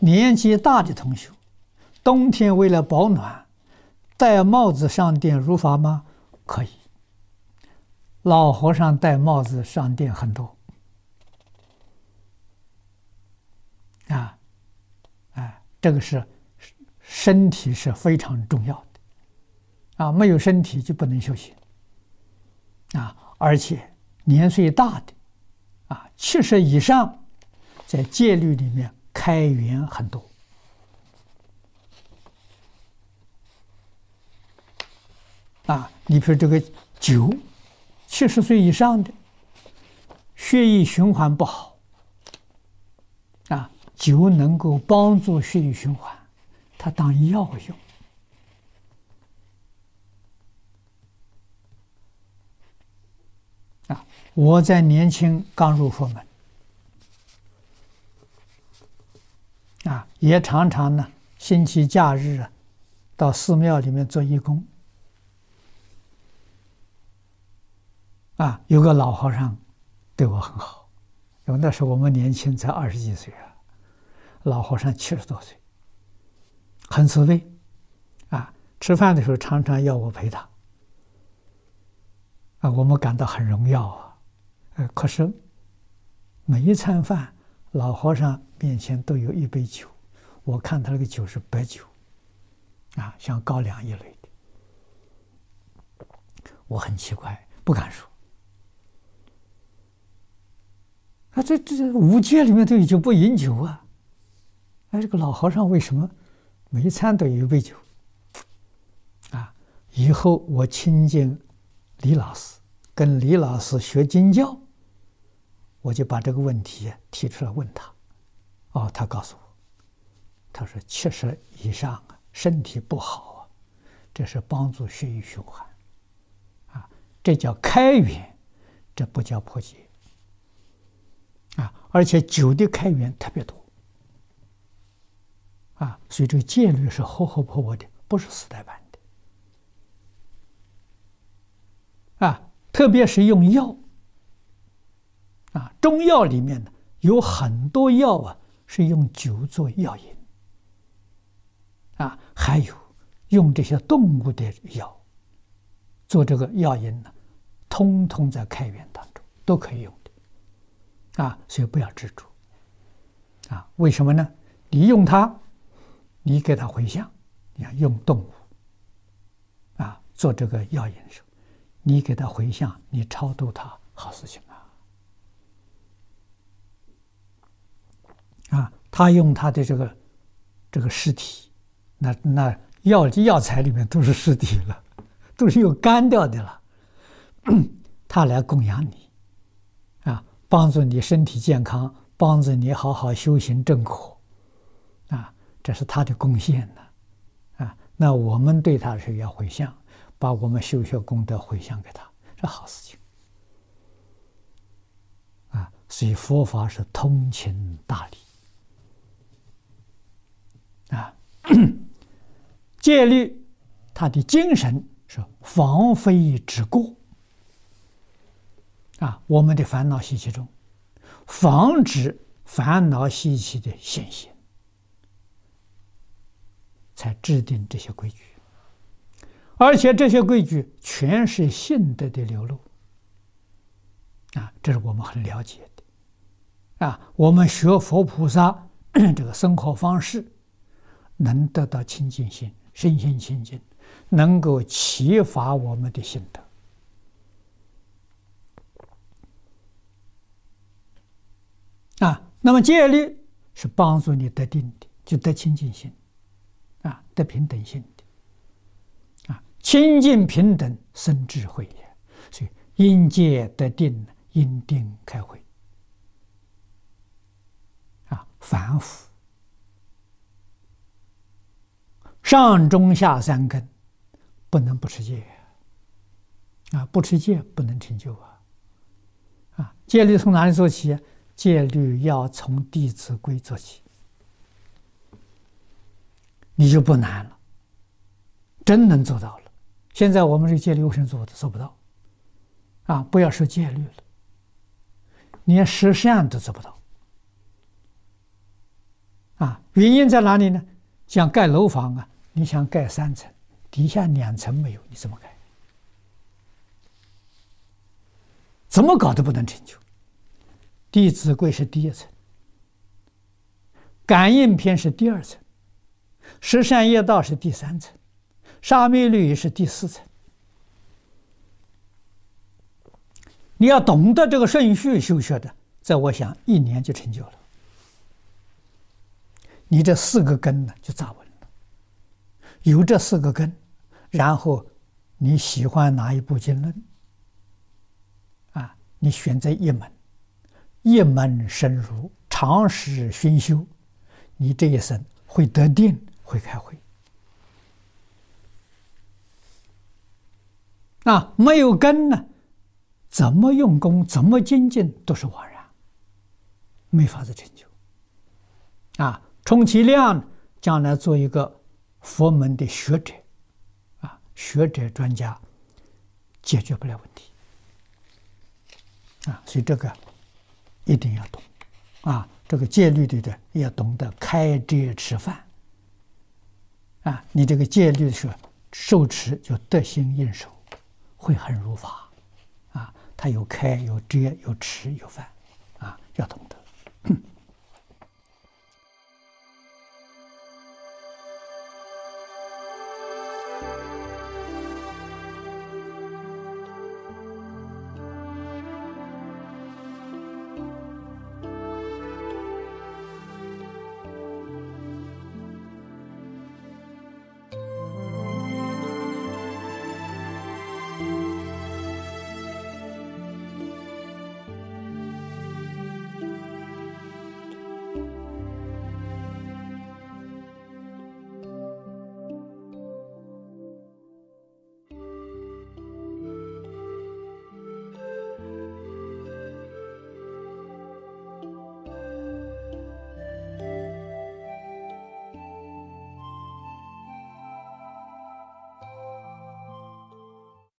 年纪大的同学，冬天为了保暖，戴帽子上殿如法吗？可以。老和尚戴帽子上殿很多。啊，哎，这个是身体是非常重要的，啊，没有身体就不能修行。啊，而且年岁大的，啊，七十以上，在戒律里面开源很多。啊，你比如这个酒，七十岁以上的，血液循环不好，啊，酒能够帮助血液循环，它当药用。啊，我在年轻刚入佛门，啊，也常常呢，星期假日啊，到寺庙里面做义工。啊，有个老和尚对我很好，因为那时候我们年轻才二十几岁啊，老和尚七十多岁，很慈悲，啊，吃饭的时候常常要我陪他，啊，我们感到很荣耀啊，呃，可是每一餐饭，老和尚面前都有一杯酒，我看他那个酒是白酒，啊，像高粱一类的，我很奇怪，不敢说。啊，这这五戒里面都有酒不饮酒啊！哎，这个老和尚为什么每一餐都有一杯酒？啊，以后我亲近李老师，跟李老师学经教，我就把这个问题提出来问他。哦，他告诉我，他说七十以上啊，身体不好啊，这是帮助血液循环，啊，这叫开源，这不叫破戒。啊，而且酒的开源特别多，啊，所以这个戒律是活活泼泼的，不是死呆板的，啊，特别是用药，啊，中药里面呢有很多药啊是用酒做药引，啊，还有用这些动物的药做这个药引呢，通通在开源当中都可以用的。啊，所以不要执着。啊，为什么呢？你用它，你给它回向，你看用动物，啊，做这个药引的时候，你给它回向，你超度它，好事情啊。啊，他用他的这个这个尸体，那那药药材里面都是尸体了，都是有干掉的了，他来供养你。啊帮助你身体健康，帮助你好好修行正果，啊，这是他的贡献呢，啊，那我们对他是要回向，把我们修学功德回向给他，这好事情，啊，所以佛法是通情达理，啊，戒律，他的精神是防非止过。啊，我们的烦恼习气中，防止烦恼习气的显现，才制定这些规矩。而且这些规矩全是信德的流露。啊，这是我们很了解的。啊，我们学佛菩萨 这个生活方式，能得到清净心，身心清净，能够启发我们的心德。啊，那么戒律是帮助你得定的，就得清净心，啊，得平等心的，啊，清净平等生智慧也。所以因戒得定，因定开慧。啊，反腐，上中下三根不能不持戒，啊，不持戒不能成就啊，啊，戒律从哪里做起？戒律要从《弟子规》做起，你就不难了，真能做到了。现在我们这戒律为什么做的做不到？啊，不要说戒律了，连十善都做不到。啊，原因在哪里呢？像盖楼房啊，你想盖三层，底下两层没有，你怎么盖？怎么搞都不能成就。《弟子规》是第一层，《感应篇》是第二层，《十善业道》是第三层，《沙弥律》是第四层。你要懂得这个顺序修学的，在我想一年就成就了。你这四个根呢，就扎稳了。有这四个根，然后你喜欢哪一部经论？啊，你选择一门，一门深入，长时熏修，你这一生会得定，会开慧。啊，没有根呢，怎么用功，怎么精进，都是枉然，没法子成就。啊。充其量，将来做一个佛门的学者，啊，学者专家，解决不了问题，啊，所以这个一定要懂，啊，这个戒律里的要懂得开遮持范，啊，你这个戒律是受持就得心应手，会很如法，啊，它有开有遮有持有范，啊，要懂。